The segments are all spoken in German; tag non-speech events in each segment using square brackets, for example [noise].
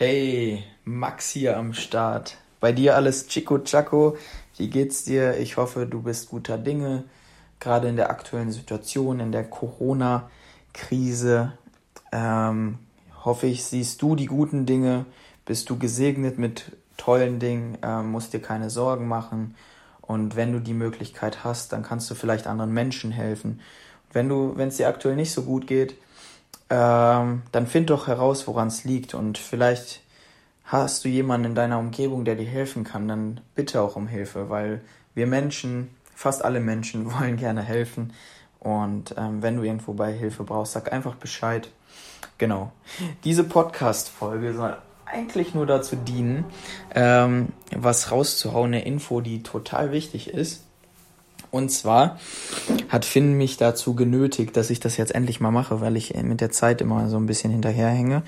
Hey, Max hier am Start. Bei dir alles Chico Chaco. Wie geht's dir? Ich hoffe, du bist guter Dinge. Gerade in der aktuellen Situation, in der Corona-Krise. Ähm, hoffe ich, siehst du die guten Dinge. Bist du gesegnet mit tollen Dingen. Ähm, musst dir keine Sorgen machen. Und wenn du die Möglichkeit hast, dann kannst du vielleicht anderen Menschen helfen. Wenn du, wenn es dir aktuell nicht so gut geht, ähm, dann find doch heraus, woran es liegt. Und vielleicht hast du jemanden in deiner Umgebung, der dir helfen kann, dann bitte auch um Hilfe, weil wir Menschen, fast alle Menschen, [laughs] wollen gerne helfen. Und ähm, wenn du irgendwo bei Hilfe brauchst, sag einfach Bescheid. Genau. Diese Podcast-Folge soll eigentlich nur dazu dienen, ähm, was rauszuhauen, eine Info, die total wichtig ist. Und zwar hat Finn mich dazu genötigt, dass ich das jetzt endlich mal mache, weil ich mit der Zeit immer so ein bisschen hinterherhänge.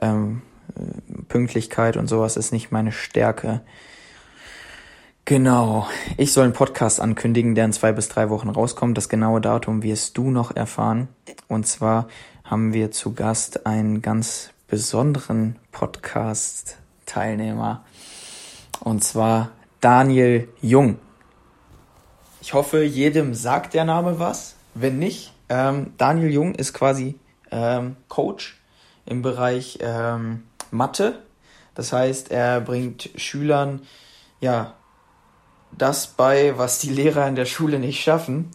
Ähm, Pünktlichkeit und sowas ist nicht meine Stärke. Genau. Ich soll einen Podcast ankündigen, der in zwei bis drei Wochen rauskommt. Das genaue Datum wirst du noch erfahren. Und zwar haben wir zu Gast einen ganz besonderen Podcast-Teilnehmer. Und zwar Daniel Jung. Ich hoffe, jedem sagt der Name was. Wenn nicht, ähm, Daniel Jung ist quasi ähm, Coach im Bereich ähm, Mathe. Das heißt, er bringt Schülern ja das bei, was die Lehrer in der Schule nicht schaffen.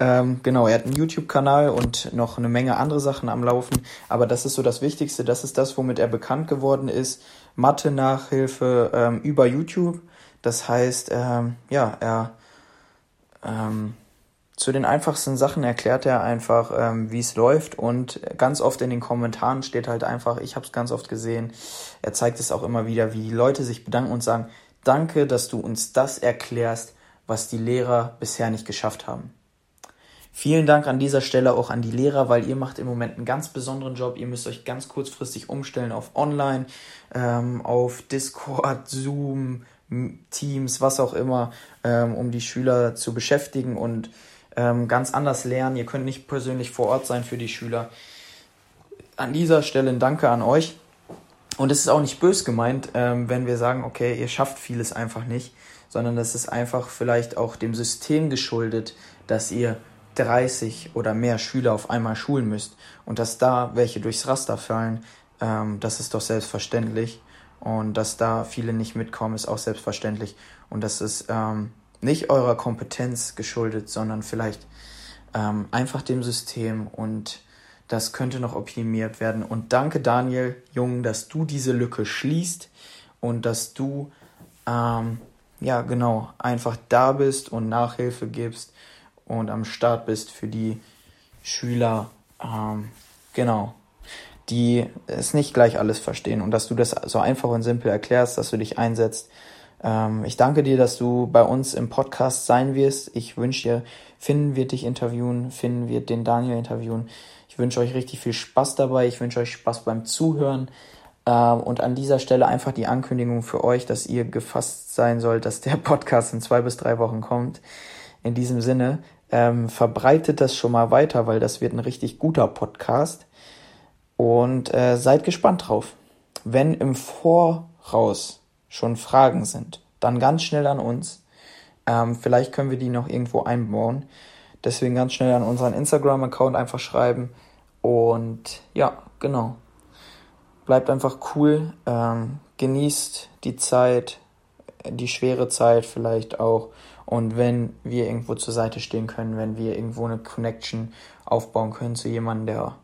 Ähm, genau, er hat einen YouTube-Kanal und noch eine Menge andere Sachen am Laufen. Aber das ist so das Wichtigste. Das ist das, womit er bekannt geworden ist. Mathe-Nachhilfe ähm, über YouTube. Das heißt, ähm, ja, er ähm, zu den einfachsten Sachen erklärt er einfach, ähm, wie es läuft und ganz oft in den Kommentaren steht halt einfach, ich habe es ganz oft gesehen, er zeigt es auch immer wieder, wie die Leute sich bedanken und sagen, danke, dass du uns das erklärst, was die Lehrer bisher nicht geschafft haben. Vielen Dank an dieser Stelle auch an die Lehrer, weil ihr macht im Moment einen ganz besonderen Job. Ihr müsst euch ganz kurzfristig umstellen auf Online, ähm, auf Discord, Zoom, Teams, was auch immer, ähm, um die Schüler zu beschäftigen und ähm, ganz anders lernen. Ihr könnt nicht persönlich vor Ort sein für die Schüler. An dieser Stelle ein Danke an euch. Und es ist auch nicht bös gemeint, ähm, wenn wir sagen, okay, ihr schafft vieles einfach nicht, sondern das ist einfach vielleicht auch dem System geschuldet, dass ihr 30 oder mehr Schüler auf einmal schulen müsst und dass da welche durchs Raster fallen, ähm, das ist doch selbstverständlich. Und dass da viele nicht mitkommen, ist auch selbstverständlich. Und das ist ähm, nicht eurer Kompetenz geschuldet, sondern vielleicht ähm, einfach dem System und das könnte noch optimiert werden. Und danke Daniel Jung, dass du diese Lücke schließt und dass du ähm, ja genau einfach da bist und Nachhilfe gibst und am Start bist für die Schüler. Ähm, genau die es nicht gleich alles verstehen und dass du das so einfach und simpel erklärst, dass du dich einsetzt. Ähm, ich danke dir, dass du bei uns im Podcast sein wirst. Ich wünsche dir, Finn wird dich interviewen, Finn wird den Daniel interviewen. Ich wünsche euch richtig viel Spaß dabei. Ich wünsche euch Spaß beim Zuhören. Ähm, und an dieser Stelle einfach die Ankündigung für euch, dass ihr gefasst sein sollt, dass der Podcast in zwei bis drei Wochen kommt. In diesem Sinne, ähm, verbreitet das schon mal weiter, weil das wird ein richtig guter Podcast. Und äh, seid gespannt drauf. Wenn im Voraus schon Fragen sind, dann ganz schnell an uns. Ähm, vielleicht können wir die noch irgendwo einbauen. Deswegen ganz schnell an unseren Instagram-Account einfach schreiben. Und ja, genau. Bleibt einfach cool. Ähm, genießt die Zeit, die schwere Zeit vielleicht auch. Und wenn wir irgendwo zur Seite stehen können, wenn wir irgendwo eine Connection aufbauen können zu jemandem, der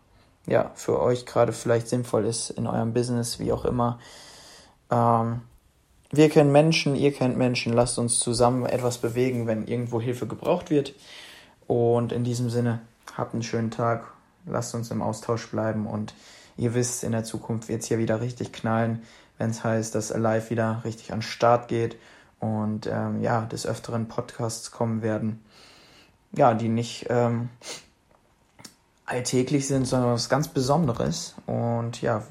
ja, für euch gerade vielleicht sinnvoll ist in eurem Business, wie auch immer. Ähm, wir kennen Menschen, ihr kennt Menschen, lasst uns zusammen etwas bewegen, wenn irgendwo Hilfe gebraucht wird. Und in diesem Sinne, habt einen schönen Tag, lasst uns im Austausch bleiben und ihr wisst, in der Zukunft wird es hier wieder richtig knallen, wenn es heißt, dass Alive wieder richtig an den Start geht und ähm, ja, des Öfteren Podcasts kommen werden, ja, die nicht ähm, alltäglich sind, sondern was ganz Besonderes. Und ja,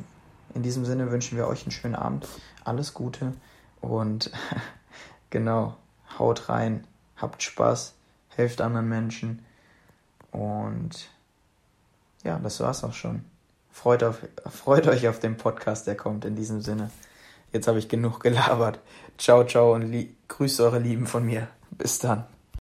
in diesem Sinne wünschen wir euch einen schönen Abend, alles Gute und [laughs] genau, haut rein, habt Spaß, helft anderen Menschen und ja, das war's auch schon. Freut, auf, [laughs] freut euch auf den Podcast, der kommt in diesem Sinne. Jetzt habe ich genug gelabert. Ciao, ciao und grüßt eure Lieben von mir. Bis dann.